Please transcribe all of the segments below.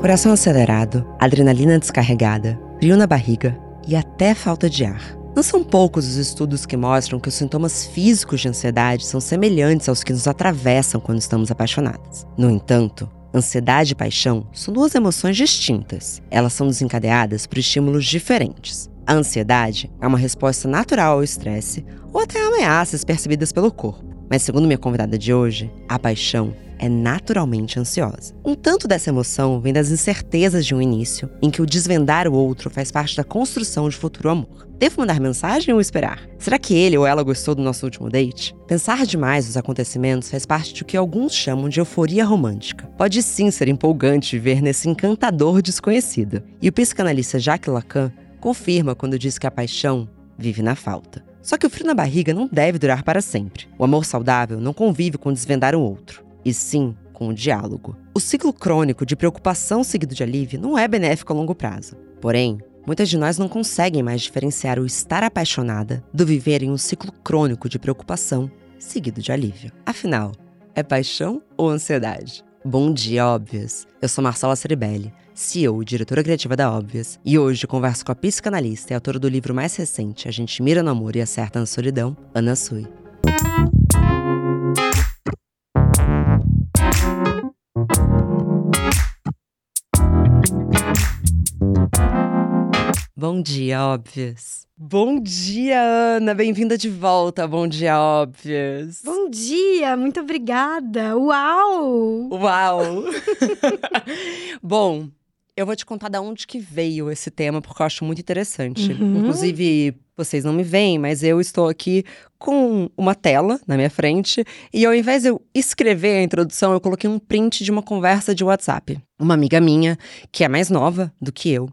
Coração acelerado, adrenalina descarregada, frio na barriga e até falta de ar. Não são poucos os estudos que mostram que os sintomas físicos de ansiedade são semelhantes aos que nos atravessam quando estamos apaixonados. No entanto, ansiedade e paixão são duas emoções distintas. Elas são desencadeadas por estímulos diferentes. A ansiedade é uma resposta natural ao estresse ou até a ameaças percebidas pelo corpo. Mas, segundo minha convidada de hoje, a paixão é naturalmente ansiosa. Um tanto dessa emoção vem das incertezas de um início, em que o desvendar o outro faz parte da construção de futuro amor. Devo mandar mensagem ou esperar? Será que ele ou ela gostou do nosso último date? Pensar demais nos acontecimentos faz parte do que alguns chamam de euforia romântica. Pode sim ser empolgante viver nesse encantador desconhecido. E o psicanalista Jacques Lacan confirma quando diz que a paixão vive na falta. Só que o frio na barriga não deve durar para sempre. O amor saudável não convive com desvendar o outro e sim com o diálogo. O ciclo crônico de preocupação seguido de alívio não é benéfico a longo prazo. Porém, muitas de nós não conseguem mais diferenciar o estar apaixonada do viver em um ciclo crônico de preocupação seguido de alívio. Afinal, é paixão ou ansiedade? Bom dia, óbvias! Eu sou Marcela Ceribelli, CEO e diretora criativa da Óbvias, e hoje converso com a psicanalista e autora do livro mais recente, A Gente Mira no Amor e Acerta na Solidão, Ana Sui. Bom dia, óbvias. Bom dia, Ana. Bem-vinda de volta. Bom dia, óbvias. Bom dia, muito obrigada. Uau! Uau! Bom, eu vou te contar de onde que veio esse tema, porque eu acho muito interessante. Uhum. Inclusive, vocês não me veem, mas eu estou aqui com uma tela na minha frente e ao invés de eu escrever a introdução, eu coloquei um print de uma conversa de WhatsApp. Uma amiga minha, que é mais nova do que eu,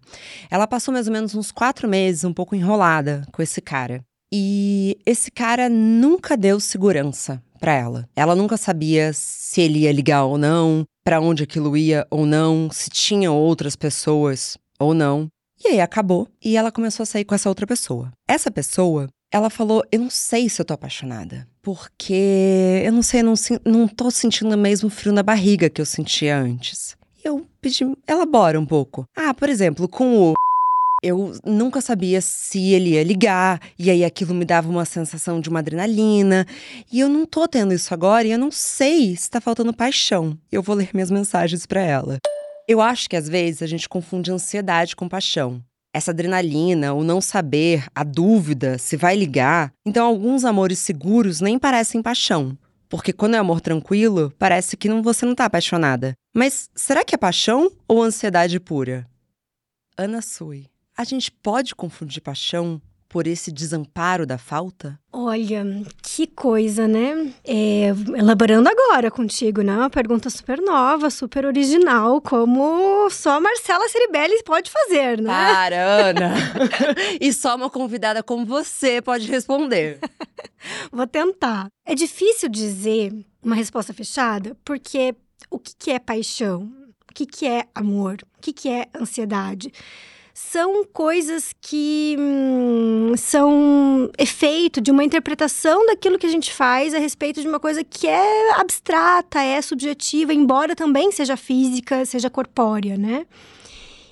ela passou mais ou menos uns quatro meses um pouco enrolada com esse cara. E esse cara nunca deu segurança para ela. Ela nunca sabia se ele ia ligar ou não, para onde aquilo ia ou não, se tinha outras pessoas ou não. E aí acabou e ela começou a sair com essa outra pessoa. Essa pessoa, ela falou: Eu não sei se eu tô apaixonada. Porque eu não sei, eu não, não tô sentindo o mesmo frio na barriga que eu sentia antes. E eu pedi, elabora um pouco. Ah, por exemplo, com o eu nunca sabia se ele ia ligar, e aí aquilo me dava uma sensação de uma adrenalina. E eu não tô tendo isso agora, e eu não sei se tá faltando paixão. Eu vou ler minhas mensagens para ela. Eu acho que às vezes a gente confunde ansiedade com paixão. Essa adrenalina, o não saber, a dúvida se vai ligar. Então, alguns amores seguros nem parecem paixão. Porque quando é amor tranquilo, parece que não, você não tá apaixonada. Mas será que é paixão ou ansiedade pura? Ana Sui. A gente pode confundir paixão por esse desamparo da falta? Olha, que coisa, né? É, elaborando agora contigo, né? Uma pergunta super nova, super original, como só Marcela Ceribelli pode fazer, né? Para, Ana! e só uma convidada como você pode responder. Vou tentar. É difícil dizer uma resposta fechada, porque o que é paixão? O que é amor? O que é ansiedade? São coisas que hum, são efeito de uma interpretação daquilo que a gente faz a respeito de uma coisa que é abstrata, é subjetiva, embora também seja física, seja corpórea, né?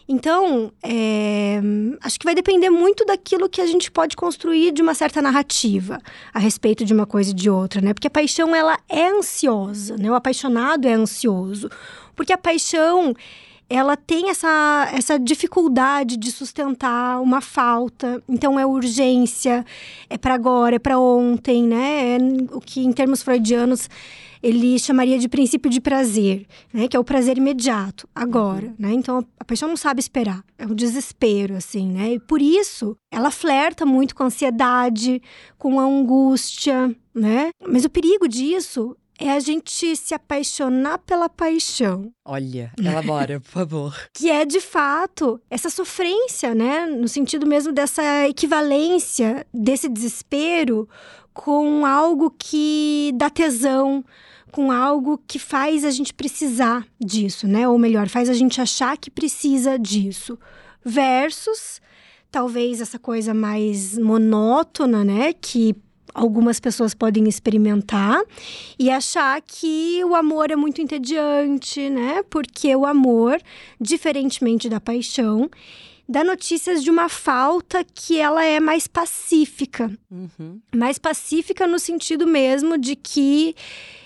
Então, é, acho que vai depender muito daquilo que a gente pode construir de uma certa narrativa a respeito de uma coisa e de outra, né? Porque a paixão, ela é ansiosa, né? O apaixonado é ansioso. Porque a paixão, ela tem essa, essa dificuldade de sustentar uma falta. Então é urgência, é para agora, é para ontem, né? É o que em termos freudianos ele chamaria de princípio de prazer, né? Que é o prazer imediato, agora, uhum. né? Então a paixão não sabe esperar, é um desespero, assim, né? E por isso ela flerta muito com a ansiedade, com a angústia, né? Mas o perigo disso é a gente se apaixonar pela paixão. Olha, elabora, por favor. que é, de fato, essa sofrência, né? No sentido mesmo dessa equivalência, desse desespero com algo que dá tesão, com algo que faz a gente precisar disso, né? Ou melhor, faz a gente achar que precisa disso. Versus, talvez, essa coisa mais monótona, né? Que algumas pessoas podem experimentar e achar que o amor é muito entediante, né? Porque o amor, diferentemente da paixão, dá notícias de uma falta que ela é mais pacífica. Uhum. Mais pacífica no sentido mesmo de que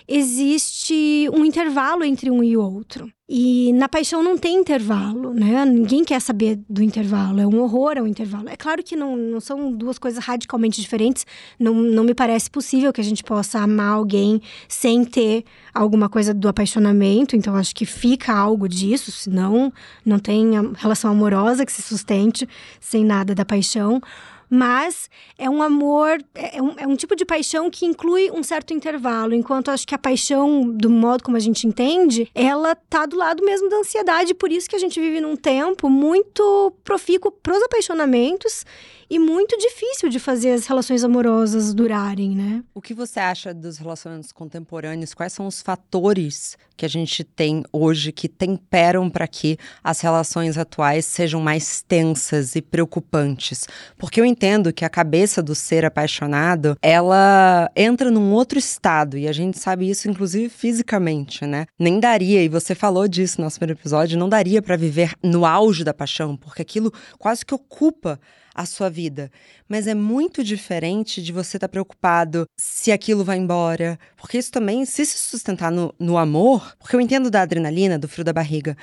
existe um intervalo entre um e outro. E na paixão não tem intervalo, né? Ninguém quer saber do intervalo. É um horror ao intervalo. É claro que não, não são duas coisas radicalmente diferentes. Não, não me parece possível que a gente possa amar alguém sem ter alguma coisa do apaixonamento. Então, acho que fica algo disso. Senão, não tem relação amorosa que se sustente sem nada da paixão mas é um amor, é, é um, é um tipo de paixão que inclui um certo intervalo, enquanto acho que a paixão, do modo como a gente entende, ela tá do lado mesmo da ansiedade, por isso que a gente vive num tempo muito profícuo pros apaixonamentos e muito difícil de fazer as relações amorosas durarem, né? O que você acha dos relacionamentos contemporâneos? Quais são os fatores que a gente tem hoje que temperam para que as relações atuais sejam mais tensas e preocupantes? Porque eu entendo que a cabeça do ser apaixonado, ela entra num outro estado e a gente sabe isso inclusive fisicamente, né? Nem daria, e você falou disso no nosso primeiro episódio, não daria para viver no auge da paixão, porque aquilo quase que ocupa a sua vida. Mas é muito diferente de você estar tá preocupado se aquilo vai embora. Porque isso também, se se sustentar no, no amor, porque eu entendo da adrenalina, do frio da barriga.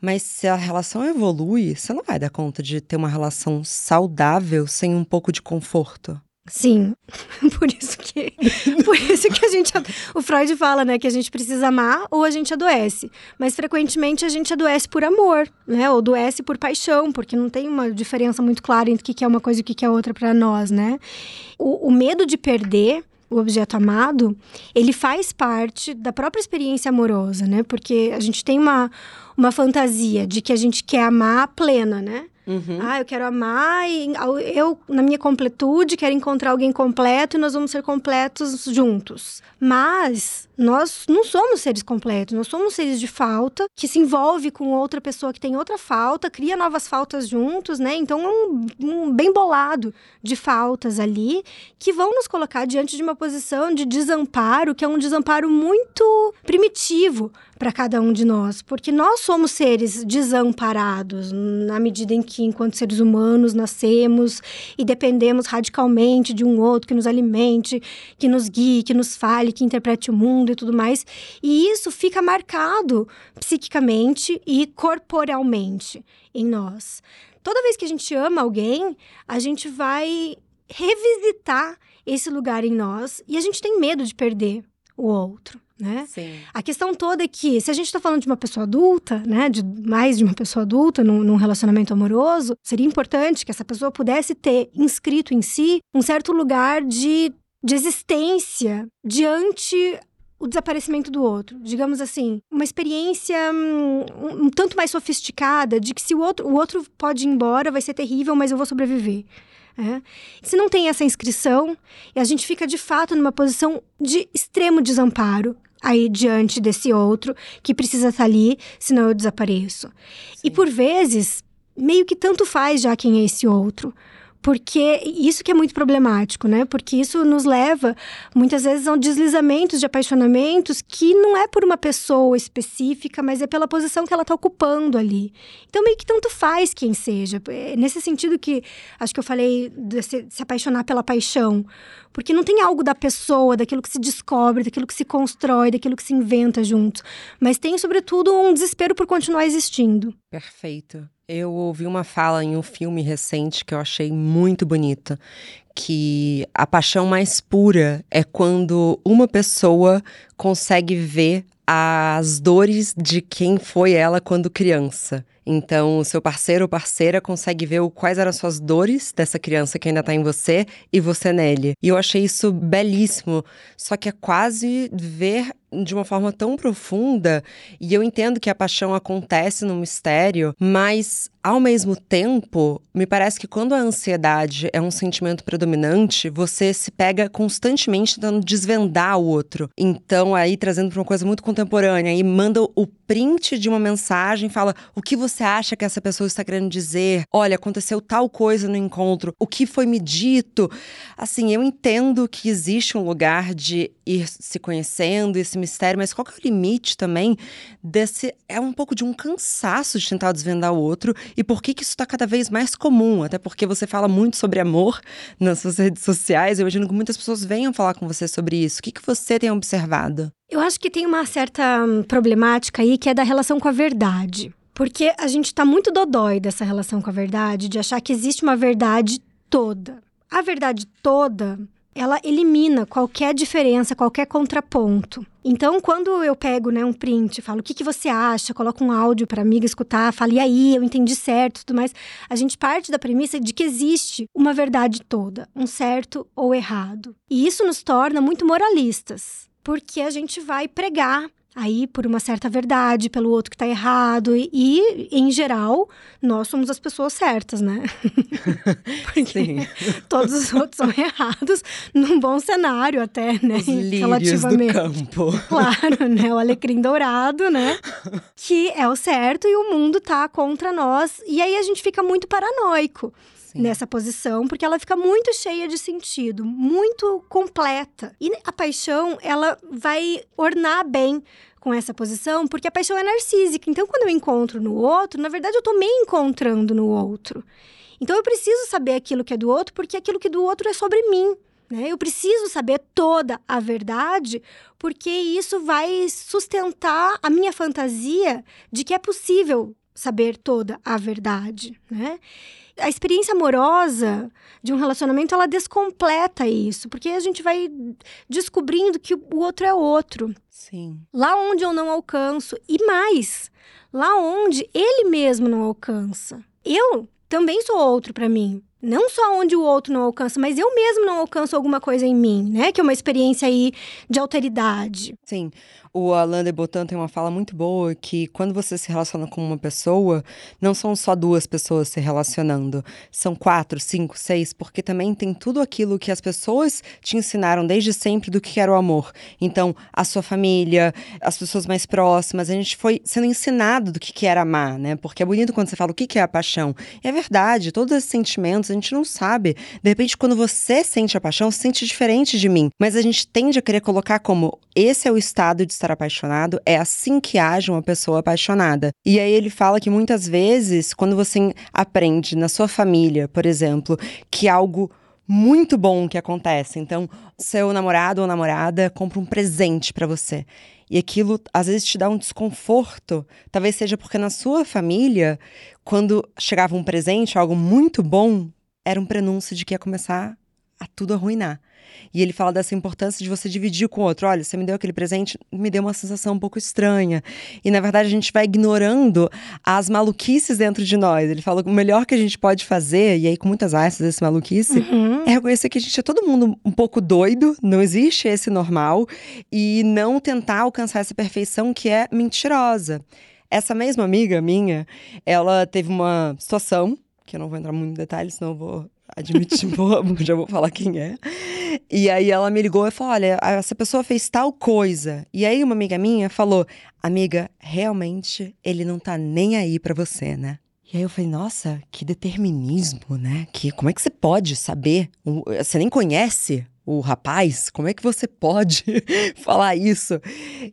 Mas se a relação evolui, você não vai dar conta de ter uma relação saudável sem um pouco de conforto. Sim, por isso que por isso que a gente o Freud fala, né, que a gente precisa amar ou a gente adoece, mas frequentemente a gente adoece por amor, né, ou adoece por paixão, porque não tem uma diferença muito clara entre o que é uma coisa e o que é outra para nós, né? O, o medo de perder o objeto amado, ele faz parte da própria experiência amorosa, né? Porque a gente tem uma, uma fantasia de que a gente quer amar plena, né? Uhum. Ah, eu quero amar e eu, na minha completude, quero encontrar alguém completo e nós vamos ser completos juntos. Mas nós não somos seres completos, nós somos seres de falta, que se envolve com outra pessoa que tem outra falta, cria novas faltas juntos, né? Então é um, um bem bolado de faltas ali que vão nos colocar diante de uma posição de desamparo, que é um desamparo muito primitivo para cada um de nós, porque nós somos seres desamparados na medida em que, enquanto seres humanos, nascemos e dependemos radicalmente de um outro que nos alimente, que nos guie, que nos fale, que interprete o mundo e tudo mais. E isso fica marcado psiquicamente e corporalmente em nós. Toda vez que a gente ama alguém, a gente vai revisitar esse lugar em nós e a gente tem medo de perder o outro né? Sim. A questão toda é que, se a gente está falando de uma pessoa adulta, né, de mais de uma pessoa adulta num, num, relacionamento amoroso, seria importante que essa pessoa pudesse ter inscrito em si um certo lugar de, de existência diante o desaparecimento do outro. Digamos assim, uma experiência um, um, tanto mais sofisticada de que se o outro, o outro pode ir embora, vai ser terrível, mas eu vou sobreviver. É. Se não tem essa inscrição, a gente fica de fato numa posição de extremo desamparo, aí diante desse outro que precisa estar ali, senão eu desapareço. Sim. E por vezes, meio que tanto faz já quem é esse outro. Porque isso que é muito problemático, né? Porque isso nos leva, muitas vezes, a deslizamentos de apaixonamentos que não é por uma pessoa específica, mas é pela posição que ela está ocupando ali. Então, meio que tanto faz quem seja. É nesse sentido que acho que eu falei de se, de se apaixonar pela paixão. Porque não tem algo da pessoa, daquilo que se descobre, daquilo que se constrói, daquilo que se inventa junto. Mas tem, sobretudo, um desespero por continuar existindo. Perfeito. Eu ouvi uma fala em um filme recente que eu achei muito bonita, que a paixão mais pura é quando uma pessoa consegue ver as dores de quem foi ela quando criança. Então, o seu parceiro ou parceira consegue ver quais eram as suas dores dessa criança que ainda tá em você e você nele. E eu achei isso belíssimo. Só que é quase ver de uma forma tão profunda, e eu entendo que a paixão acontece no mistério, mas ao mesmo tempo, me parece que quando a ansiedade é um sentimento predominante, você se pega constantemente tentando desvendar o outro. Então, aí trazendo para uma coisa muito contemporânea, e manda o print de uma mensagem, fala o que você acha que essa pessoa está querendo dizer. Olha, aconteceu tal coisa no encontro, o que foi me dito. Assim, eu entendo que existe um lugar de ir se conhecendo, esse mistério, mas qual que é o limite também desse. É um pouco de um cansaço de tentar desvendar o outro e por que, que isso está cada vez mais comum, até porque você fala muito sobre amor nas suas redes sociais. Eu imagino que muitas pessoas venham falar com você sobre isso. O que, que você tem observado? Eu acho que tem uma certa hum, problemática aí que é da relação com a verdade. Porque a gente tá muito dodói dessa relação com a verdade, de achar que existe uma verdade toda. A verdade toda, ela elimina qualquer diferença, qualquer contraponto. Então, quando eu pego né, um print, falo o que, que você acha, coloco um áudio para amiga escutar, falo, e aí, eu entendi certo tudo mais, a gente parte da premissa de que existe uma verdade toda, um certo ou errado. E isso nos torna muito moralistas porque a gente vai pregar aí por uma certa verdade, pelo outro que tá errado. E, e em geral, nós somos as pessoas certas, né? Porque Sim. todos os outros são errados, num bom cenário até, né? Os Relativamente. do campo. Claro, né? O alecrim dourado, né? Que é o certo e o mundo tá contra nós. E aí a gente fica muito paranoico. Nessa posição, porque ela fica muito cheia de sentido, muito completa. E a paixão, ela vai ornar bem com essa posição, porque a paixão é narcísica. Então, quando eu encontro no outro, na verdade, eu tô me encontrando no outro. Então, eu preciso saber aquilo que é do outro, porque aquilo que é do outro é sobre mim. Né? Eu preciso saber toda a verdade, porque isso vai sustentar a minha fantasia de que é possível saber toda a verdade, né? a experiência amorosa de um relacionamento, ela descompleta isso, porque a gente vai descobrindo que o outro é outro. Sim. Lá onde eu não alcanço e mais, lá onde ele mesmo não alcança. Eu também sou outro para mim. Não só onde o outro não alcança, mas eu mesmo não alcanço alguma coisa em mim, né? Que é uma experiência aí de alteridade. Sim. O Alain de Botton tem uma fala muito boa que quando você se relaciona com uma pessoa, não são só duas pessoas se relacionando, são quatro, cinco, seis, porque também tem tudo aquilo que as pessoas te ensinaram desde sempre do que era o amor. Então, a sua família, as pessoas mais próximas, a gente foi sendo ensinado do que era amar, né? Porque é bonito quando você fala o que é a paixão. E é verdade, todos esses sentimentos a gente não sabe. De repente, quando você sente a paixão, sente diferente de mim. Mas a gente tende a querer colocar como esse é o estado de estar apaixonado, é assim que age uma pessoa apaixonada. E aí ele fala que muitas vezes, quando você aprende na sua família, por exemplo, que algo muito bom que acontece. Então, seu namorado ou namorada compra um presente para você. E aquilo às vezes te dá um desconforto. Talvez seja porque na sua família, quando chegava um presente, algo muito bom, era um prenúncio de que ia começar a tudo arruinar. E ele fala dessa importância de você dividir com o outro. Olha, você me deu aquele presente, me deu uma sensação um pouco estranha. E na verdade a gente vai ignorando as maluquices dentro de nós. Ele fala que o melhor que a gente pode fazer, e aí com muitas asas esse maluquice, uhum. é reconhecer que a gente é todo mundo um pouco doido, não existe esse normal, e não tentar alcançar essa perfeição que é mentirosa. Essa mesma amiga minha, ela teve uma situação, que eu não vou entrar muito em detalhes, senão eu vou admitir, já vou falar quem é. E aí ela me ligou e falou: olha, essa pessoa fez tal coisa. E aí uma amiga minha falou: amiga, realmente ele não tá nem aí para você, né? E aí eu falei, nossa, que determinismo, né? Que como é que você pode saber? Você nem conhece o rapaz? Como é que você pode falar isso?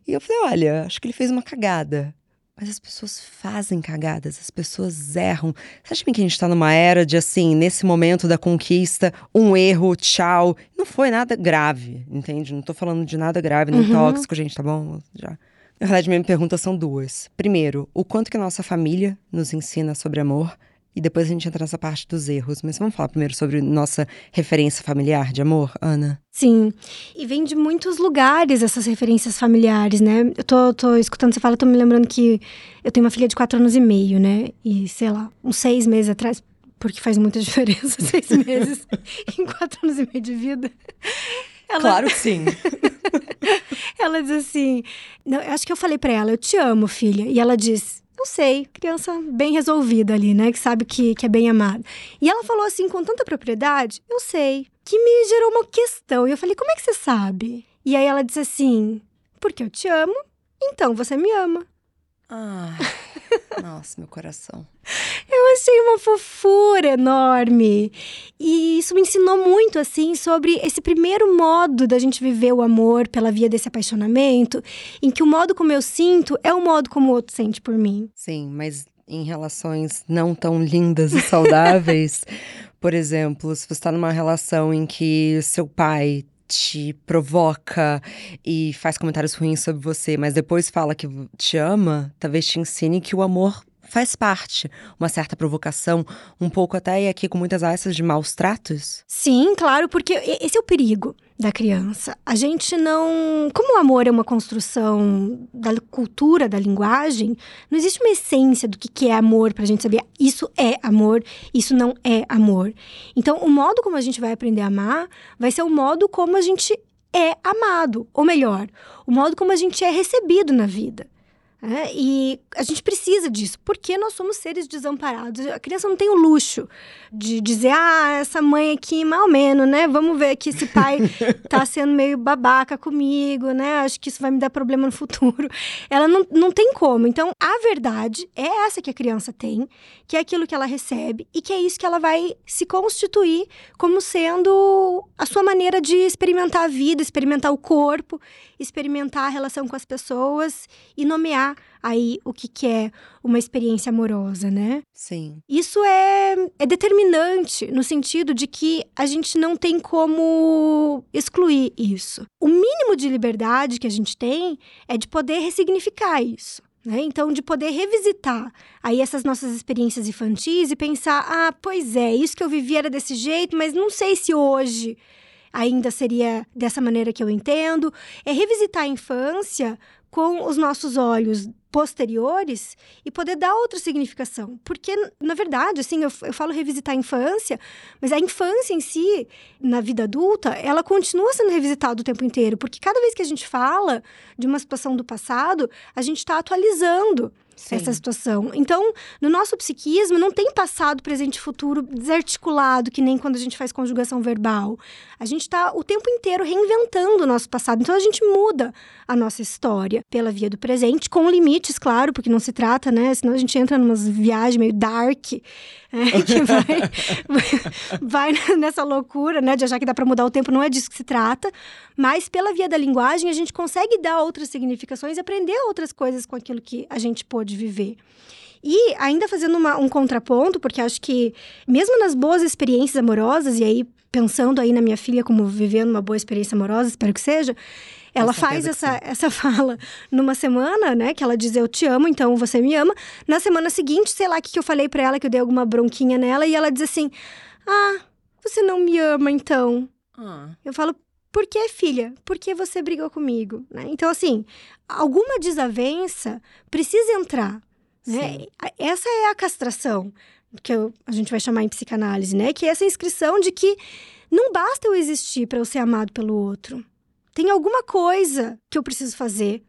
E eu falei, olha, acho que ele fez uma cagada. Mas as pessoas fazem cagadas, as pessoas erram. Você acha que a gente está numa era de assim, nesse momento da conquista, um erro, tchau. Não foi nada grave, entende? Não tô falando de nada grave, nem uhum. tóxico, gente, tá bom? Já. Na verdade, minha pergunta são duas. Primeiro, o quanto que a nossa família nos ensina sobre amor e depois a gente entra nessa parte dos erros. Mas vamos falar primeiro sobre nossa referência familiar de amor, Ana? Sim. E vem de muitos lugares essas referências familiares, né? Eu tô, tô escutando você falar, tô me lembrando que eu tenho uma filha de quatro anos e meio, né? E sei lá, uns seis meses atrás, porque faz muita diferença, seis meses em quatro anos e meio de vida. Ela... Claro que sim. ela diz assim: não, acho que eu falei para ela, eu te amo, filha. E ela diz: não sei, criança bem resolvida ali, né? Que sabe que, que é bem amada. E ela falou assim com tanta propriedade: Eu sei. Que me gerou uma questão. E eu falei: Como é que você sabe? E aí ela disse assim: Porque eu te amo, então você me ama. Ah, nossa, meu coração. Eu achei uma fofura enorme. E isso me ensinou muito, assim, sobre esse primeiro modo da gente viver o amor pela via desse apaixonamento, em que o modo como eu sinto é o modo como o outro sente por mim. Sim, mas em relações não tão lindas e saudáveis, por exemplo, se você está numa relação em que seu pai te provoca e faz comentários ruins sobre você, mas depois fala que te ama, talvez te ensine que o amor faz parte, uma certa provocação, um pouco até e aqui com muitas asas de maus tratos? Sim, claro, porque esse é o perigo da criança. A gente não. Como o amor é uma construção da cultura, da linguagem, não existe uma essência do que é amor para a gente saber isso é amor, isso não é amor. Então, o modo como a gente vai aprender a amar vai ser o modo como a gente é amado, ou melhor, o modo como a gente é recebido na vida. É, e a gente precisa disso, porque nós somos seres desamparados. A criança não tem o luxo de dizer, ah, essa mãe aqui, mal menos, né? Vamos ver que esse pai tá sendo meio babaca comigo, né? Acho que isso vai me dar problema no futuro. Ela não, não tem como. Então, a verdade é essa que a criança tem, que é aquilo que ela recebe, e que é isso que ela vai se constituir como sendo a sua maneira de experimentar a vida, experimentar o corpo, experimentar a relação com as pessoas e nomear aí o que, que é uma experiência amorosa, né? Sim. Isso é, é determinante no sentido de que a gente não tem como excluir isso. O mínimo de liberdade que a gente tem é de poder ressignificar isso. Né? Então, de poder revisitar aí essas nossas experiências infantis e pensar: ah, pois é, isso que eu vivi era desse jeito, mas não sei se hoje ainda seria dessa maneira que eu entendo. É revisitar a infância com os nossos olhos posteriores e poder dar outra significação. Porque, na verdade, assim, eu, eu falo revisitar a infância, mas a infância em si, na vida adulta, ela continua sendo revisitada o tempo inteiro. Porque cada vez que a gente fala de uma situação do passado, a gente está atualizando Sim. essa situação. Então, no nosso psiquismo, não tem passado, presente e futuro desarticulado, que nem quando a gente faz conjugação verbal. A gente está o tempo inteiro reinventando o nosso passado. Então, a gente muda a nossa história pela via do presente, com limites, claro, porque não se trata, né? Senão a gente entra numas viagens meio dark, é, que vai, vai nessa loucura, né? De achar que dá para mudar o tempo. Não é disso que se trata. Mas, pela via da linguagem, a gente consegue dar outras significações e aprender outras coisas com aquilo que a gente pôde de viver. E ainda fazendo uma, um contraponto, porque acho que mesmo nas boas experiências amorosas, e aí pensando aí na minha filha como vivendo uma boa experiência amorosa, espero que seja, ela faz essa, essa fala numa semana, né? Que ela diz eu te amo, então você me ama. Na semana seguinte, sei lá o que, que eu falei para ela, que eu dei alguma bronquinha nela, e ela diz assim: Ah, você não me ama então. Ah. Eu falo, por que, filha? Por que você brigou comigo? Né? Então, assim, alguma desavença precisa entrar. Né? Essa é a castração, que eu, a gente vai chamar em psicanálise, né? Que é essa inscrição de que não basta eu existir para eu ser amado pelo outro. Tem alguma coisa que eu preciso fazer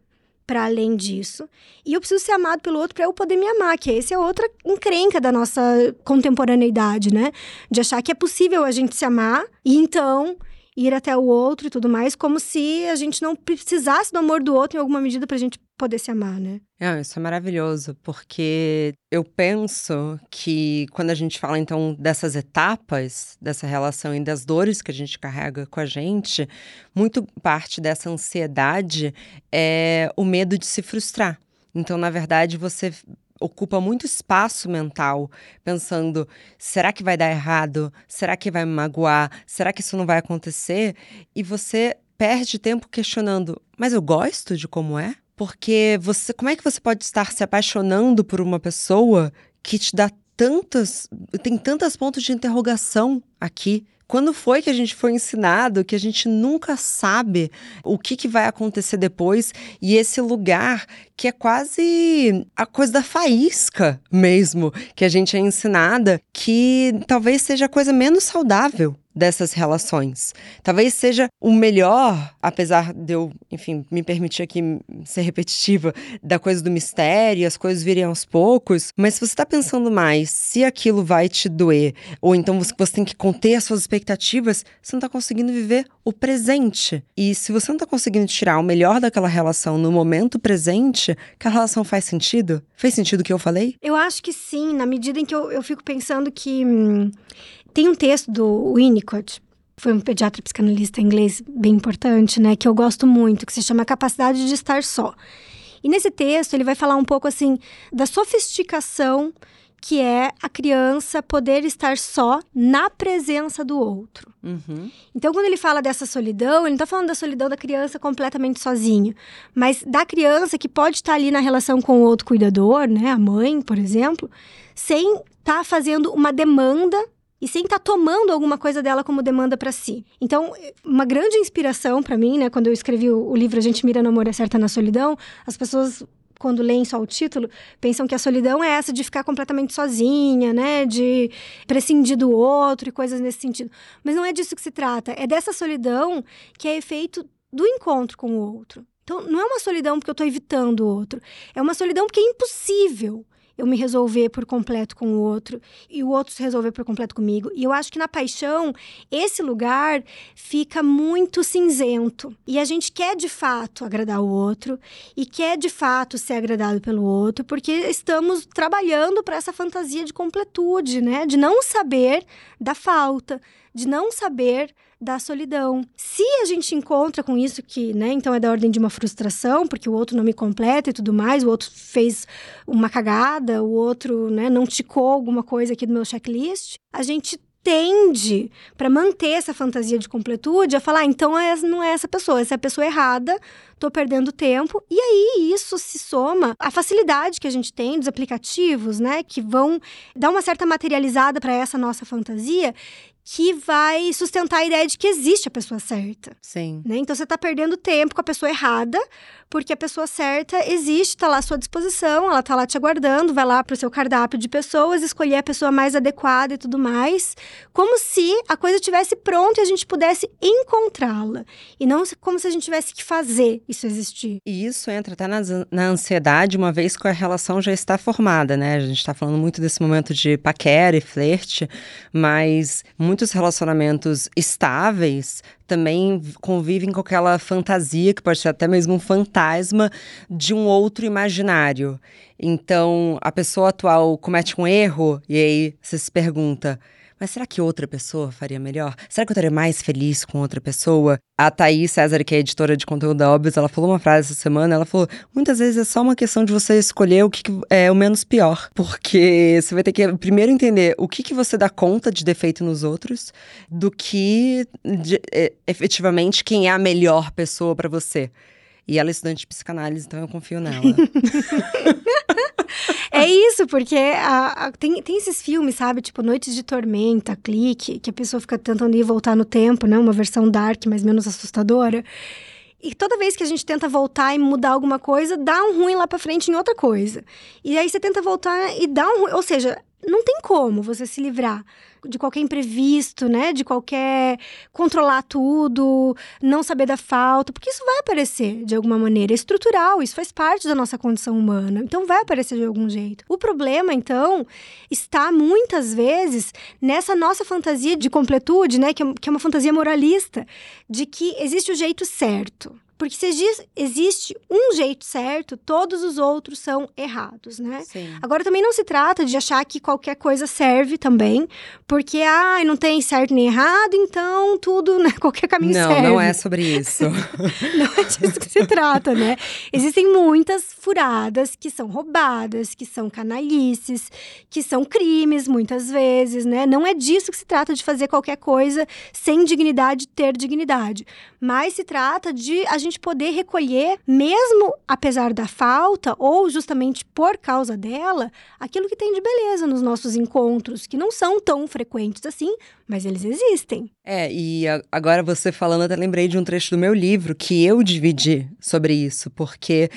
para além disso. E eu preciso ser amado pelo outro para eu poder me amar, que essa é outra encrenca da nossa contemporaneidade, né? De achar que é possível a gente se amar e então ir até o outro e tudo mais, como se a gente não precisasse do amor do outro em alguma medida para a gente poder se amar, né? É, isso é maravilhoso, porque eu penso que quando a gente fala então dessas etapas dessa relação e das dores que a gente carrega com a gente, muito parte dessa ansiedade é o medo de se frustrar. Então, na verdade, você ocupa muito espaço mental, pensando: será que vai dar errado? Será que vai me magoar? Será que isso não vai acontecer? E você perde tempo questionando: mas eu gosto de como é? Porque você, como é que você pode estar se apaixonando por uma pessoa que te dá tantas, tem tantos pontos de interrogação aqui quando foi que a gente foi ensinado que a gente nunca sabe o que, que vai acontecer depois e esse lugar que é quase a coisa da faísca mesmo, que a gente é ensinada, que talvez seja a coisa menos saudável dessas relações. Talvez seja o melhor, apesar de eu, enfim, me permitir aqui ser repetitiva, da coisa do mistério, as coisas virem aos poucos, mas se você está pensando mais se aquilo vai te doer, ou então você, você tem que conter as suas expectativas, você não está conseguindo viver o presente. E se você não está conseguindo tirar o melhor daquela relação no momento presente, sente que a relação faz sentido? Fez sentido o que eu falei? Eu acho que sim, na medida em que eu, eu fico pensando que. Hum, tem um texto do Winnicott, foi um pediatra psicanalista inglês bem importante, né, que eu gosto muito, que se chama Capacidade de Estar Só. E nesse texto ele vai falar um pouco assim da sofisticação que é a criança poder estar só na presença do outro. Uhum. Então, quando ele fala dessa solidão, ele não está falando da solidão da criança completamente sozinha, mas da criança que pode estar ali na relação com o outro cuidador, né, a mãe, por exemplo, sem estar tá fazendo uma demanda e sem estar tá tomando alguma coisa dela como demanda para si. Então, uma grande inspiração para mim, né, quando eu escrevi o, o livro A gente mira no amor é certa na solidão, as pessoas quando leem só o título, pensam que a solidão é essa de ficar completamente sozinha, né? De prescindir do outro e coisas nesse sentido. Mas não é disso que se trata. É dessa solidão que é efeito do encontro com o outro. Então, não é uma solidão porque eu estou evitando o outro. É uma solidão porque é impossível eu me resolver por completo com o outro e o outro se resolver por completo comigo. E eu acho que na paixão, esse lugar fica muito cinzento. E a gente quer de fato agradar o outro e quer de fato ser agradado pelo outro, porque estamos trabalhando para essa fantasia de completude, né? De não saber da falta, de não saber da solidão. Se a gente encontra com isso que, né, então é da ordem de uma frustração, porque o outro não me completa e tudo mais, o outro fez uma cagada, o outro, né, não ticou alguma coisa aqui do meu checklist, a gente tende, para manter essa fantasia de completude, a falar: ah, então essa não é essa pessoa, essa é a pessoa errada, tô perdendo tempo. E aí isso se soma à facilidade que a gente tem dos aplicativos, né, que vão dar uma certa materializada para essa nossa fantasia que vai sustentar a ideia de que existe a pessoa certa. Sim. Né? Então você está perdendo tempo com a pessoa errada, porque a pessoa certa existe, está lá à sua disposição, ela está lá te aguardando, vai lá para o seu cardápio de pessoas, escolher a pessoa mais adequada e tudo mais, como se a coisa estivesse pronta e a gente pudesse encontrá-la. E não como se a gente tivesse que fazer isso existir. E isso entra até na, na ansiedade, uma vez que a relação já está formada, né? A gente está falando muito desse momento de paquera e flerte, mas muitos relacionamentos estáveis também convivem com aquela fantasia, que pode ser até mesmo um fantasma, de um outro imaginário. Então, a pessoa atual comete um erro e aí você se pergunta mas será que outra pessoa faria melhor? Será que eu estaria mais feliz com outra pessoa? A Thaís César, que é editora de conteúdo da Óbvios, ela falou uma frase essa semana, ela falou, muitas vezes é só uma questão de você escolher o que é o menos pior. Porque você vai ter que primeiro entender o que, que você dá conta de defeito nos outros, do que de, é, efetivamente quem é a melhor pessoa para você. E ela é estudante de psicanálise, então eu confio nela. é isso, porque a, a, tem, tem esses filmes, sabe? Tipo Noites de Tormenta, Clique, que a pessoa fica tentando ir voltar no tempo, né? Uma versão dark, mas menos assustadora. E toda vez que a gente tenta voltar e mudar alguma coisa, dá um ruim lá pra frente em outra coisa. E aí você tenta voltar e dá um ruim. Ou seja, não tem como você se livrar de qualquer imprevisto, né? De qualquer controlar tudo, não saber da falta, porque isso vai aparecer de alguma maneira, é estrutural, isso faz parte da nossa condição humana. Então vai aparecer de algum jeito. O problema, então, está muitas vezes nessa nossa fantasia de completude, né? Que é, que é uma fantasia moralista, de que existe o jeito certo. Porque se existe um jeito certo, todos os outros são errados, né? Sim. Agora também não se trata de achar que qualquer coisa serve também, porque ah, não tem certo nem errado, então tudo, né, qualquer caminho não, serve. Não, não é sobre isso. não é disso que se trata, né? Existem muitas furadas que são roubadas, que são canalices, que são crimes muitas vezes, né? Não é disso que se trata de fazer qualquer coisa sem dignidade ter dignidade, mas se trata de a gente gente poder recolher, mesmo apesar da falta, ou justamente por causa dela, aquilo que tem de beleza nos nossos encontros, que não são tão frequentes assim, mas eles existem. É, e agora você falando, até lembrei de um trecho do meu livro que eu dividi sobre isso, porque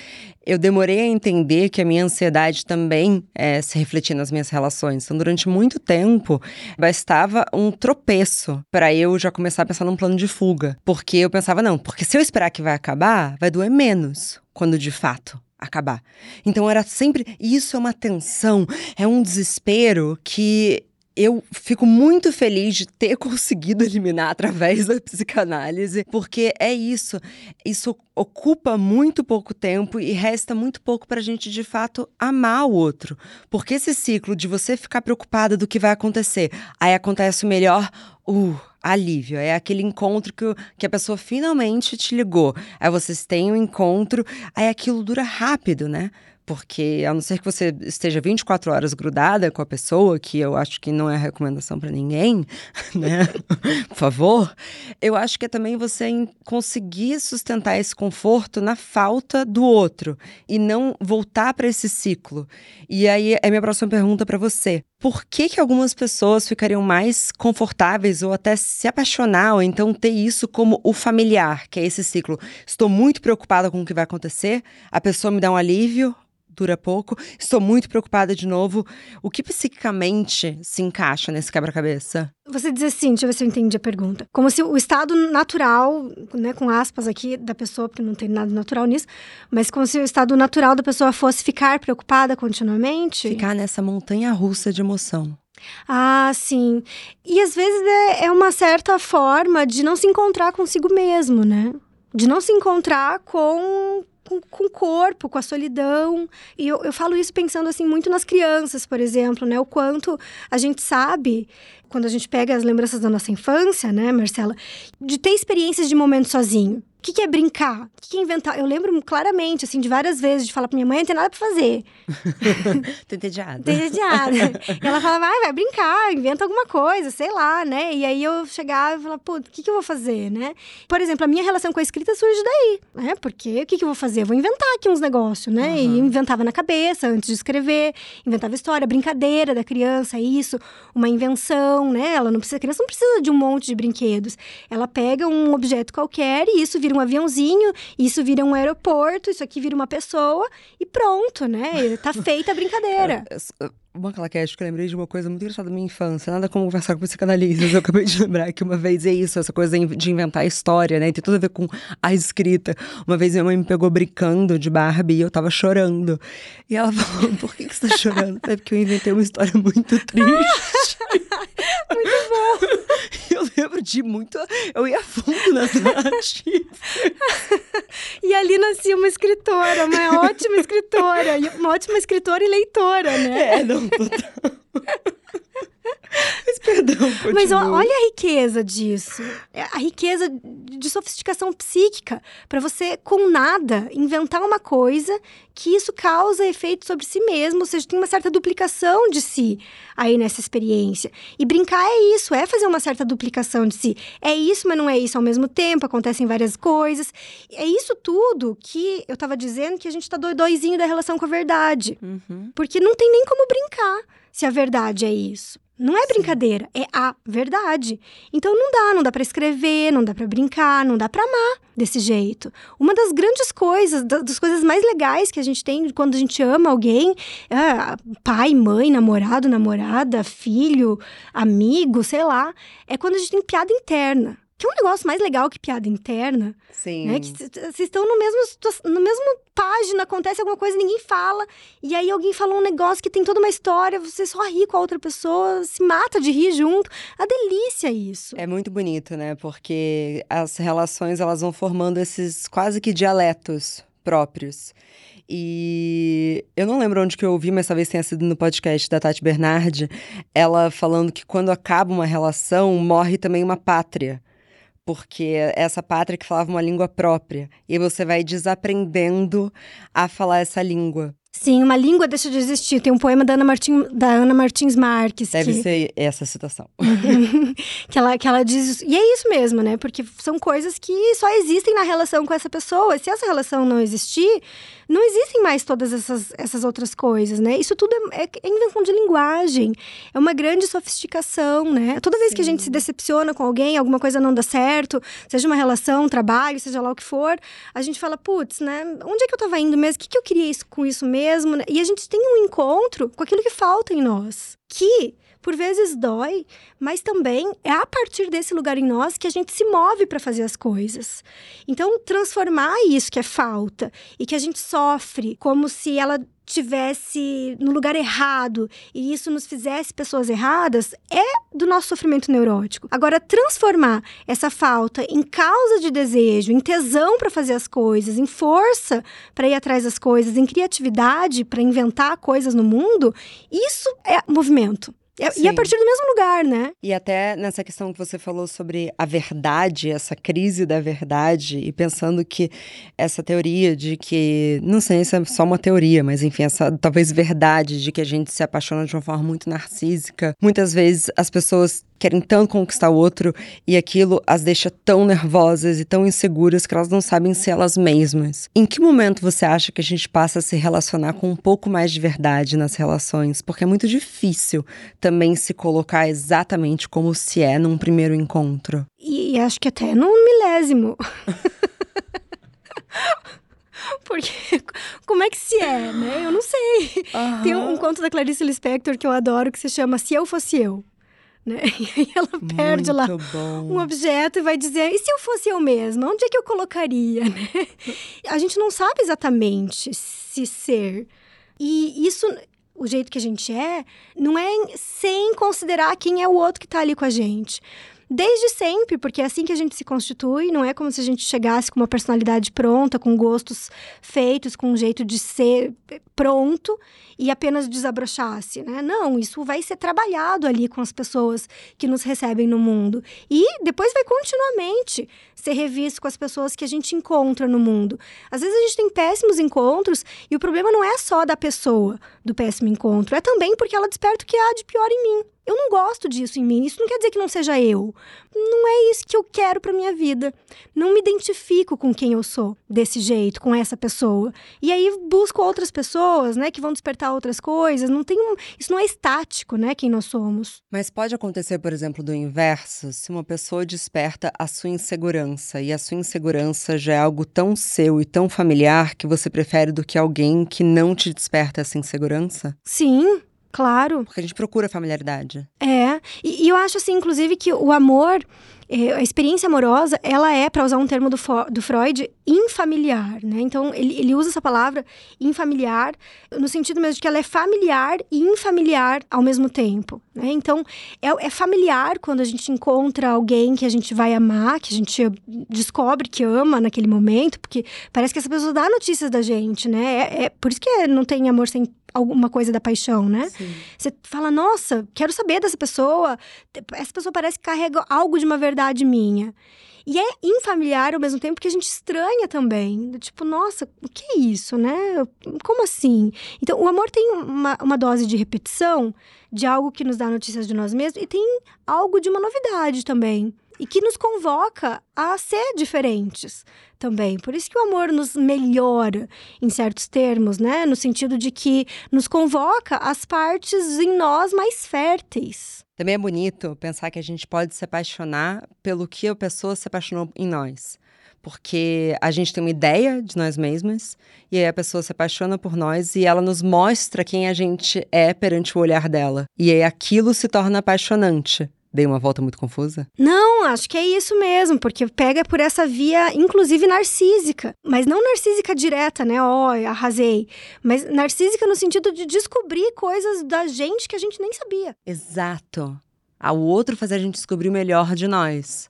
eu demorei a entender que a minha ansiedade também é, se refletia nas minhas relações. Então, durante muito tempo, bastava um tropeço para eu já começar a pensar num plano de fuga. Porque eu pensava, não, porque se eu esperar que vai acabar, vai doer menos quando de fato acabar. Então era sempre. Isso é uma tensão, é um desespero que eu fico muito feliz de ter conseguido eliminar através da psicanálise, porque é isso. Isso ocupa muito pouco tempo e resta muito pouco para a gente de fato amar o outro. Porque esse ciclo de você ficar preocupada do que vai acontecer, aí acontece o melhor, uh, alívio. É aquele encontro que, que a pessoa finalmente te ligou. Aí vocês têm um encontro, aí aquilo dura rápido, né? Porque, a não ser que você esteja 24 horas grudada com a pessoa, que eu acho que não é recomendação para ninguém, né? Por favor. Eu acho que é também você conseguir sustentar esse conforto na falta do outro e não voltar para esse ciclo. E aí é minha próxima pergunta para você. Por que, que algumas pessoas ficariam mais confortáveis ou até se apaixonar, ou então ter isso como o familiar, que é esse ciclo? Estou muito preocupada com o que vai acontecer, a pessoa me dá um alívio, dura pouco. Estou muito preocupada de novo. O que psiquicamente se encaixa nesse quebra-cabeça? Você diz assim, deixa eu ver se eu entendi a pergunta. Como se o estado natural, né, com aspas aqui da pessoa, porque não tem nada natural nisso, mas como se o estado natural da pessoa fosse ficar preocupada continuamente. Ficar nessa montanha russa de emoção. Ah, sim. E às vezes é, é uma certa forma de não se encontrar consigo mesmo, né? De não se encontrar com com, com o corpo, com a solidão. E eu, eu falo isso pensando assim muito nas crianças, por exemplo, né? O quanto a gente sabe, quando a gente pega as lembranças da nossa infância, né, Marcela, de ter experiências de momento sozinho que, que é brincar? O que, que é inventar? Eu lembro claramente, assim, de várias vezes, de falar pra minha mãe, não tem nada pra fazer. Tô entediada. Tô entediada. e ela falava, vai, vai brincar, inventa alguma coisa, sei lá, né? E aí eu chegava e falava, pô, o que, que eu vou fazer, né? Por exemplo, a minha relação com a escrita surge daí, né? Porque o que, que eu vou fazer? Eu vou inventar aqui uns negócios, né? Uhum. E inventava na cabeça antes de escrever, inventava história, brincadeira da criança, isso, uma invenção, né? Ela não precisa, a criança não precisa de um monte de brinquedos. Ela pega um objeto qualquer e isso vira vira um aviãozinho, isso vira um aeroporto, isso aqui vira uma pessoa e pronto, né? Tá feita a brincadeira. Uma claquete que eu lembrei de uma coisa muito engraçada da minha infância. Nada como conversar com psicanalistas. Eu acabei de lembrar que uma vez é isso, essa coisa de inventar história, né? Tem tudo a ver com a escrita. Uma vez minha mãe me pegou brincando de Barbie e eu tava chorando. E ela falou: Por que, que você tá chorando? É porque eu inventei uma história muito triste. muito bom. Eu lembro de muito. Eu ia fundo nas narrativas. e ali nascia uma escritora, uma ótima escritora. Uma ótima escritora e leitora, né? É, não Mas perdão, continua. Mas olha a riqueza disso. É, a riqueza de sofisticação psíquica para você, com nada, inventar uma coisa que isso causa efeito sobre si mesmo, ou seja, tem uma certa duplicação de si aí nessa experiência. E brincar é isso, é fazer uma certa duplicação de si. É isso, mas não é isso ao mesmo tempo, acontecem várias coisas. É isso tudo que eu estava dizendo que a gente está doidóizinho da relação com a verdade. Uhum. Porque não tem nem como brincar se a verdade é isso. Não é brincadeira, é a verdade. Então não dá, não dá para escrever, não dá para brincar, não dá para amar desse jeito. Uma das grandes coisas, das coisas mais legais que a gente tem quando a gente ama alguém, é pai, mãe, namorado, namorada, filho, amigo, sei lá, é quando a gente tem piada interna que é um negócio mais legal que piada interna. Sim. Né? Que vocês estão no mesmo, no mesmo página, acontece alguma coisa, ninguém fala. E aí alguém falou um negócio que tem toda uma história, você só ri com a outra pessoa, se mata de rir junto. A delícia isso. É muito bonito, né? Porque as relações, elas vão formando esses quase que dialetos próprios. E eu não lembro onde que eu ouvi, mas talvez tenha sido no podcast da Tati Bernardi, ela falando que quando acaba uma relação, morre também uma pátria porque essa pátria que falava uma língua própria. E você vai desaprendendo a falar essa língua. Sim, uma língua deixa de existir. Tem um poema da Ana, Martin, da Ana Martins Marques. Deve que... ser essa citação. que, ela, que ela diz. E é isso mesmo, né? Porque são coisas que só existem na relação com essa pessoa. Se essa relação não existir, não existem mais todas essas, essas outras coisas, né? Isso tudo é, é, é invenção de linguagem. É uma grande sofisticação, né? Toda vez Sim. que a gente se decepciona com alguém, alguma coisa não dá certo, seja uma relação, um trabalho, seja lá o que for, a gente fala, putz, né? Onde é que eu tava indo mesmo? O que, que eu queria isso, com isso mesmo? E a gente tem um encontro com aquilo que falta em nós que por vezes dói, mas também é a partir desse lugar em nós que a gente se move para fazer as coisas. Então, transformar isso que é falta e que a gente sofre como se ela tivesse no lugar errado e isso nos fizesse pessoas erradas é do nosso sofrimento neurótico. Agora transformar essa falta em causa de desejo, em tesão para fazer as coisas, em força para ir atrás das coisas, em criatividade para inventar coisas no mundo, isso é movimento. É, e a partir do mesmo lugar, né? E até nessa questão que você falou sobre a verdade, essa crise da verdade, e pensando que essa teoria de que, não sei se é só uma teoria, mas enfim, essa talvez verdade de que a gente se apaixona de uma forma muito narcísica. Muitas vezes as pessoas querem tanto conquistar o outro e aquilo as deixa tão nervosas e tão inseguras que elas não sabem ser elas mesmas. Em que momento você acha que a gente passa a se relacionar com um pouco mais de verdade nas relações? Porque é muito difícil também se colocar exatamente como se é num primeiro encontro. E, acho que até num milésimo. Porque como é que se é, né? Eu não sei. Uhum. Tem um, um conto da Clarice Lispector que eu adoro que se chama Se Eu Fosse Eu né? E aí ela perde Muito lá bom. um objeto e vai dizer: e se eu fosse eu mesma? Onde é que eu colocaria, né? A gente não sabe exatamente se ser. E isso, o jeito que a gente é, não é sem considerar quem é o outro que está ali com a gente desde sempre, porque é assim que a gente se constitui, não é como se a gente chegasse com uma personalidade pronta, com gostos feitos, com um jeito de ser pronto e apenas desabrochasse, né? Não, isso vai ser trabalhado ali com as pessoas que nos recebem no mundo e depois vai continuamente ser revisto com as pessoas que a gente encontra no mundo. Às vezes a gente tem péssimos encontros e o problema não é só da pessoa do péssimo encontro, é também porque ela desperta o que há de pior em mim. Eu não gosto disso em mim. Isso não quer dizer que não seja eu. Não é isso que eu quero para minha vida. Não me identifico com quem eu sou desse jeito, com essa pessoa. E aí busco outras pessoas, né, que vão despertar outras coisas. Não tem um... isso não é estático, né, quem nós somos. Mas pode acontecer, por exemplo, do inverso, se uma pessoa desperta a sua insegurança e a sua insegurança já é algo tão seu e tão familiar que você prefere do que alguém que não te desperta essa insegurança? Sim, Claro. Porque a gente procura familiaridade. É. E, e eu acho, assim, inclusive, que o amor é, a experiência amorosa, ela é, para usar um termo do, do Freud, infamiliar, né? Então, ele, ele usa essa palavra infamiliar no sentido mesmo de que ela é familiar e infamiliar ao mesmo tempo, né? Então, é, é familiar quando a gente encontra alguém que a gente vai amar, que a gente descobre que ama naquele momento, porque parece que essa pessoa dá notícias da gente, né? É, é por isso que não tem amor sem alguma coisa da paixão, né? Sim. Você fala, nossa, quero saber dessa pessoa. Essa pessoa parece que carrega algo de uma verdade minha. E é infamiliar ao mesmo tempo que a gente estranha também. Tipo, nossa, o que é isso, né? Como assim? Então, o amor tem uma, uma dose de repetição, de algo que nos dá notícias de nós mesmos, e tem algo de uma novidade também e que nos convoca a ser diferentes também. Por isso que o amor nos melhora em certos termos, né? No sentido de que nos convoca as partes em nós mais férteis. Também é bonito pensar que a gente pode se apaixonar pelo que a pessoa se apaixonou em nós. Porque a gente tem uma ideia de nós mesmos, e aí a pessoa se apaixona por nós e ela nos mostra quem a gente é perante o olhar dela. E aí aquilo se torna apaixonante. Dei uma volta muito confusa? Não, acho que é isso mesmo, porque pega por essa via, inclusive narcísica. Mas não narcísica direta, né? Ó, oh, arrasei. Mas narcísica no sentido de descobrir coisas da gente que a gente nem sabia. Exato. Ao outro fazer a gente descobrir o melhor de nós.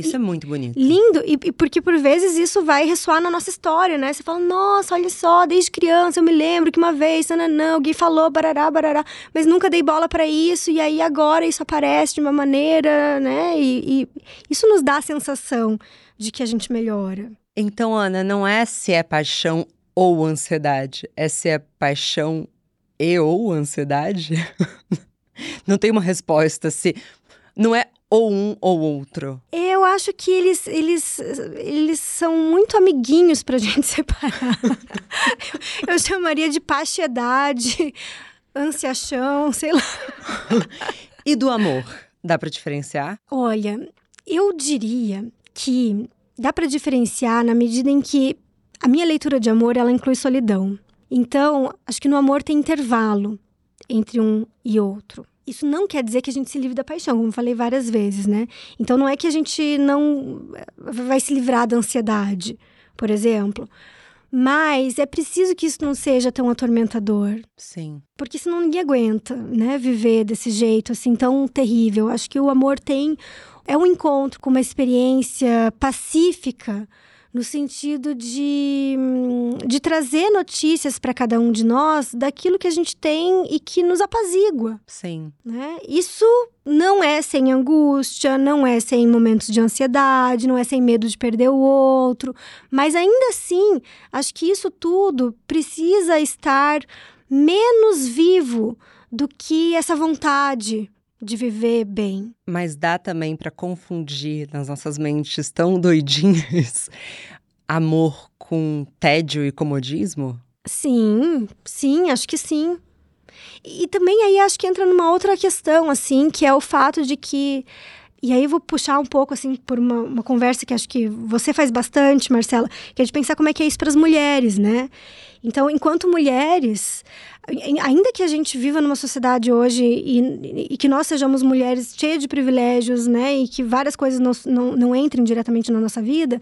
Isso e, é muito bonito. Lindo, e, e, porque por vezes isso vai ressoar na nossa história, né? Você fala, nossa, olha só, desde criança eu me lembro que uma vez, não, alguém falou, barará, barará, mas nunca dei bola para isso, e aí agora isso aparece de uma maneira, né? E, e isso nos dá a sensação de que a gente melhora. Então, Ana, não é se é paixão ou ansiedade, é se é paixão e ou ansiedade? não tem uma resposta se. Não é ou um ou outro? Eu acho que eles, eles, eles são muito amiguinhos pra gente separar. eu, eu chamaria de pachiedade, ansiachão, sei lá. e do amor? Dá para diferenciar? Olha, eu diria que dá para diferenciar na medida em que a minha leitura de amor ela inclui solidão. Então, acho que no amor tem intervalo entre um e outro. Isso não quer dizer que a gente se livre da paixão, como falei várias vezes, né? Então não é que a gente não vai se livrar da ansiedade, por exemplo. Mas é preciso que isso não seja tão atormentador. Sim. Porque senão ninguém aguenta, né? Viver desse jeito, assim, tão terrível. Acho que o amor tem. É um encontro com uma experiência pacífica no sentido de, de trazer notícias para cada um de nós daquilo que a gente tem e que nos apazigua. Sim. Né? Isso não é sem angústia, não é sem momentos de ansiedade, não é sem medo de perder o outro, mas ainda assim, acho que isso tudo precisa estar menos vivo do que essa vontade de viver bem. Mas dá também para confundir nas nossas mentes tão doidinhas amor com tédio e comodismo? Sim, sim, acho que sim. E, e também aí acho que entra numa outra questão, assim, que é o fato de que e aí eu vou puxar um pouco, assim, por uma, uma, conversa que acho que você faz bastante, Marcela, que é de pensar como é que é isso para as mulheres, né? Então, enquanto mulheres, ainda que a gente viva numa sociedade hoje e, e, que nós sejamos mulheres cheias de privilégios, né, e que várias coisas não, não, não entrem diretamente na nossa vida,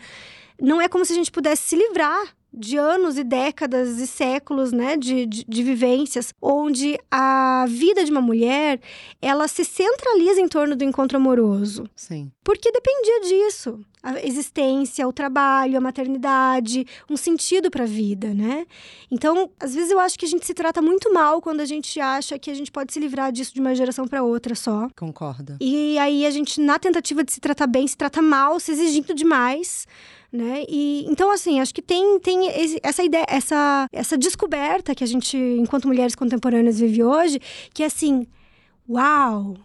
não é como se a gente pudesse se livrar de anos e décadas e séculos, né, de, de, de, vivências, onde a vida de uma mulher, ela se centraliza em torno do encontro amoroso. Sim. Porque dependia disso. A existência, o trabalho, a maternidade, um sentido para a vida, né? Então, às vezes eu acho que a gente se trata muito mal quando a gente acha que a gente pode se livrar disso de uma geração para outra só. Concorda. E aí a gente, na tentativa de se tratar bem, se trata mal, se exigindo demais né? E então assim, acho que tem, tem essa ideia, essa essa descoberta que a gente, enquanto mulheres contemporâneas vive hoje, que é assim, uau,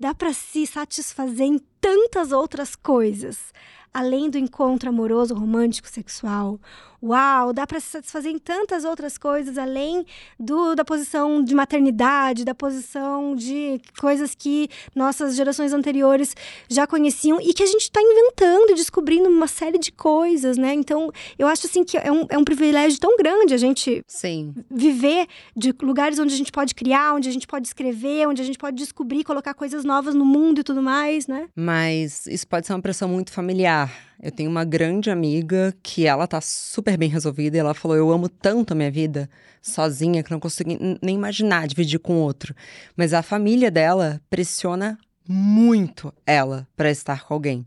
dá para se satisfazer em tantas outras coisas, além do encontro amoroso, romântico, sexual uau, dá para se satisfazer em tantas outras coisas além do, da posição de maternidade, da posição de coisas que nossas gerações anteriores já conheciam e que a gente está inventando e descobrindo uma série de coisas, né? Então, eu acho assim que é um, é um privilégio tão grande a gente Sim. viver de lugares onde a gente pode criar, onde a gente pode escrever, onde a gente pode descobrir, colocar coisas novas no mundo e tudo mais, né? Mas isso pode ser uma pressão muito familiar eu tenho uma grande amiga que ela tá super bem resolvida e ela falou: Eu amo tanto a minha vida sozinha que não consigo nem imaginar dividir com outro. Mas a família dela pressiona muito ela para estar com alguém.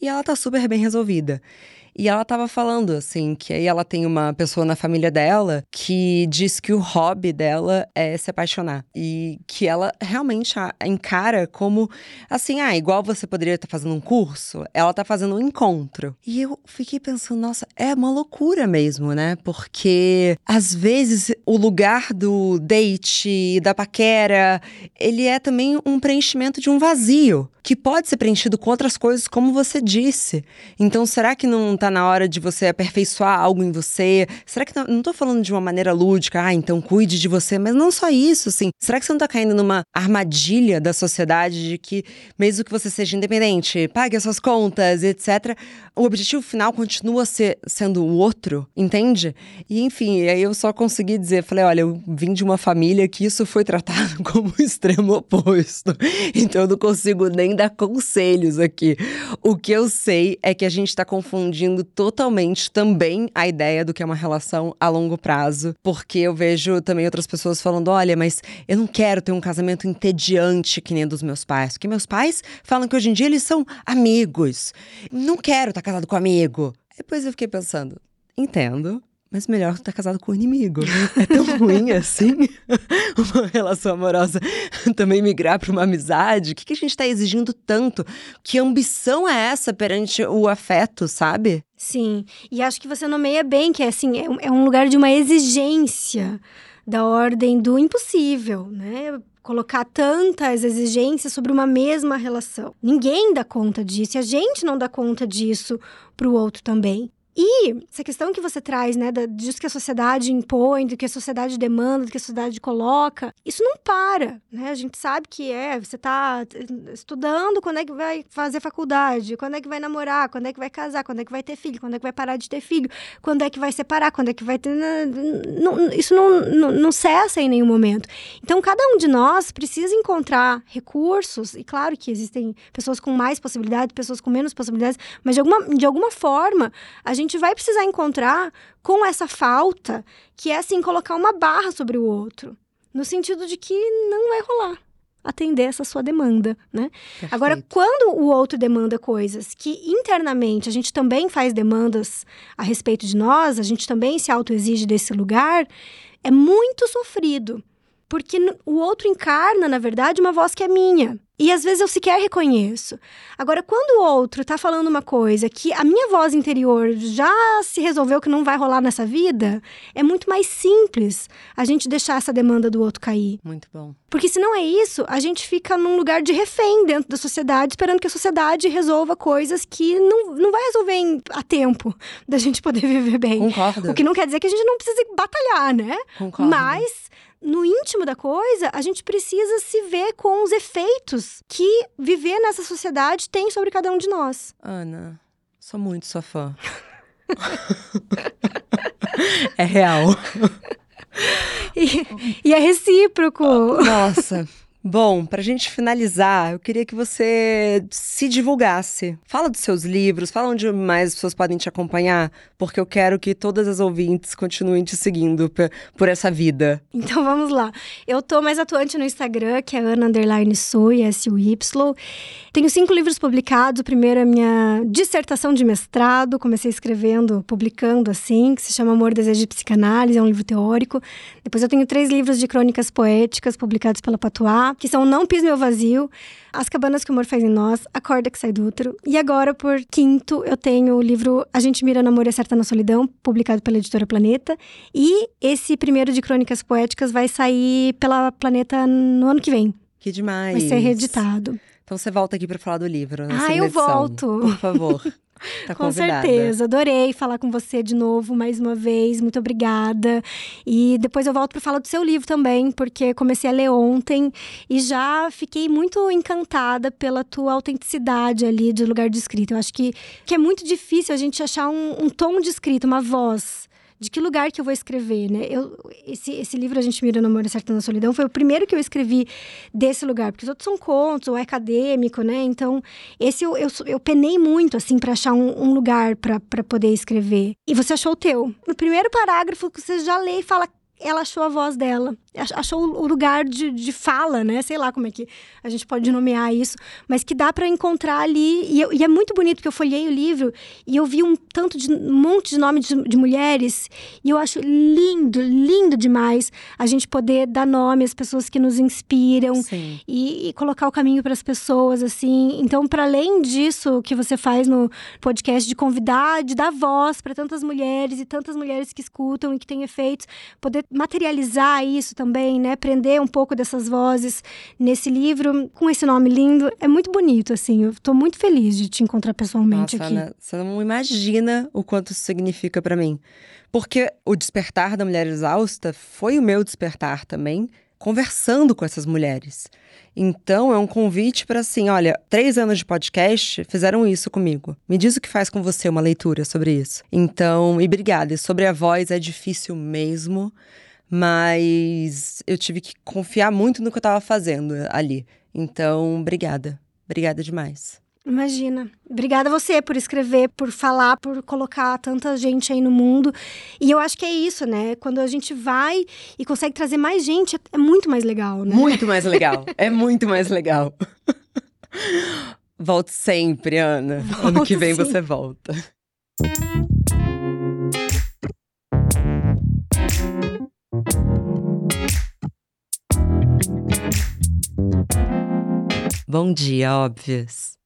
E ela tá super bem resolvida. E ela tava falando, assim, que aí ela tem uma pessoa na família dela que diz que o hobby dela é se apaixonar. E que ela realmente encara como, assim, ah, igual você poderia estar tá fazendo um curso, ela tá fazendo um encontro. E eu fiquei pensando, nossa, é uma loucura mesmo, né? Porque às vezes o lugar do date, da paquera, ele é também um preenchimento de um vazio que pode ser preenchido com outras coisas, como você disse. Então, será que não na hora de você aperfeiçoar algo em você? Será que não, não tô falando de uma maneira lúdica, ah, então cuide de você, mas não só isso, assim. Será que você não está caindo numa armadilha da sociedade de que, mesmo que você seja independente, pague as suas contas, etc., o objetivo final continua ser, sendo o outro, entende? E enfim, aí eu só consegui dizer, falei, olha, eu vim de uma família que isso foi tratado como o extremo oposto. Então eu não consigo nem dar conselhos aqui. O que eu sei é que a gente está confundindo totalmente também a ideia do que é uma relação a longo prazo, porque eu vejo também outras pessoas falando: olha, mas eu não quero ter um casamento entediante que nem dos meus pais, porque meus pais falam que hoje em dia eles são amigos. Não quero estar tá casado com amigo. Depois eu fiquei pensando: entendo, mas melhor estar casado com o inimigo. É tão ruim assim uma relação amorosa também migrar para uma amizade. O que, que a gente está exigindo tanto? Que ambição é essa perante o afeto, sabe? Sim, e acho que você nomeia bem que é assim, é um, é um lugar de uma exigência da ordem do impossível, né? colocar tantas exigências sobre uma mesma relação. Ninguém dá conta disso, e a gente não dá conta disso para o outro também. E essa questão que você traz, né, da, disso que a sociedade impõe, do que a sociedade demanda, do que a sociedade coloca, isso não para, né? A gente sabe que é, você está estudando, quando é que vai fazer faculdade, quando é que vai namorar, quando é que vai casar, quando é que vai ter filho, quando é que vai parar de ter filho, quando é que vai separar, quando é que vai ter. Não, isso não, não, não cessa em nenhum momento. Então, cada um de nós precisa encontrar recursos, e claro que existem pessoas com mais possibilidades, pessoas com menos possibilidades, mas de alguma, de alguma forma a gente vai precisar encontrar com essa falta, que é assim, colocar uma barra sobre o outro. No sentido de que não vai rolar atender essa sua demanda, né? Perfeito. Agora, quando o outro demanda coisas que internamente a gente também faz demandas a respeito de nós, a gente também se autoexige desse lugar, é muito sofrido. Porque o outro encarna, na verdade, uma voz que é minha. E às vezes eu sequer reconheço. Agora, quando o outro tá falando uma coisa que a minha voz interior já se resolveu que não vai rolar nessa vida, é muito mais simples a gente deixar essa demanda do outro cair. Muito bom. Porque se não é isso, a gente fica num lugar de refém dentro da sociedade, esperando que a sociedade resolva coisas que não, não vai resolver em, a tempo da gente poder viver bem. Concordo. O que não quer dizer que a gente não precise batalhar, né? Concordo. Mas no íntimo da coisa, a gente precisa se ver com os efeitos que viver nessa sociedade tem sobre cada um de nós. Ana, sou muito sua fã. é real. E, e, é recíproco. Nossa. Bom, para a gente finalizar, eu queria que você se divulgasse. Fala dos seus livros, fala onde mais as pessoas podem te acompanhar, porque eu quero que todas as ouvintes continuem te seguindo por essa vida. Então vamos lá. Eu tô mais atuante no Instagram, que é Ana Underline Sui, S-U-Y. Tenho cinco livros publicados. O primeiro é minha dissertação de mestrado. Comecei escrevendo, publicando assim, que se chama Amor, Desejo e Psicanálise, é um livro teórico. Depois eu tenho três livros de crônicas poéticas publicados pela Patuá que são Não Pis Meu Vazio, As Cabanas que o Amor Faz em Nós, A Corda que Sai do Útero. E agora, por quinto, eu tenho o livro A Gente Mira no Amor e Acerta na Solidão, publicado pela editora Planeta. E esse primeiro de crônicas poéticas vai sair pela Planeta no ano que vem. Que demais! Vai ser reeditado. Então você volta aqui para falar do livro. Ah, eu edição, volto. Por favor. Tá com certeza. Adorei falar com você de novo mais uma vez. Muito obrigada. E depois eu volto para falar do seu livro também, porque comecei a ler ontem e já fiquei muito encantada pela tua autenticidade ali de lugar de escrita. Eu acho que, que é muito difícil a gente achar um, um tom de escrita, uma voz de que lugar que eu vou escrever, né? Eu, esse, esse livro, A Gente Mira no Amor e Certa na Solidão, foi o primeiro que eu escrevi desse lugar, porque os outros são contos, ou é acadêmico, né? Então, esse eu, eu, eu penei muito, assim, para achar um, um lugar para poder escrever. E você achou o teu. No primeiro parágrafo que você já lê e fala, ela achou a voz dela, achou o lugar de, de fala, né? Sei lá como é que a gente pode nomear isso, mas que dá para encontrar ali. E, eu, e, é muito bonito, porque eu folhei o livro e eu vi um tanto de um monte de nomes de, de, mulheres, e eu acho lindo, lindo demais a gente poder dar nome às pessoas que nos inspiram e, e, colocar o caminho para as pessoas, assim. Então, para além disso que você faz no podcast de convidar, de dar voz para tantas mulheres e tantas mulheres que escutam e que têm efeitos, poder materializar isso também, né? Prender um pouco dessas vozes nesse livro com esse nome lindo. É muito bonito, assim. Eu tô muito feliz de te encontrar pessoalmente Nossa, aqui. Ana, você não imagina o quanto isso significa para mim. Porque o despertar da mulher exausta foi o meu despertar também, conversando com essas mulheres. Então, é um convite para assim: olha, três anos de podcast fizeram isso comigo. Me diz o que faz com você uma leitura sobre isso. Então, e obrigada. E sobre a voz é difícil mesmo, mas eu tive que confiar muito no que eu estava fazendo ali. Então, obrigada. Obrigada demais. Imagina. Obrigada a você por escrever, por falar, por colocar tanta gente aí no mundo. E eu acho que é isso, né? Quando a gente vai e consegue trazer mais gente, é muito mais legal, né? Muito mais legal. é muito mais legal. Volte sempre, Ana. Volto ano que vem sim. você volta. Bom dia, óbvios.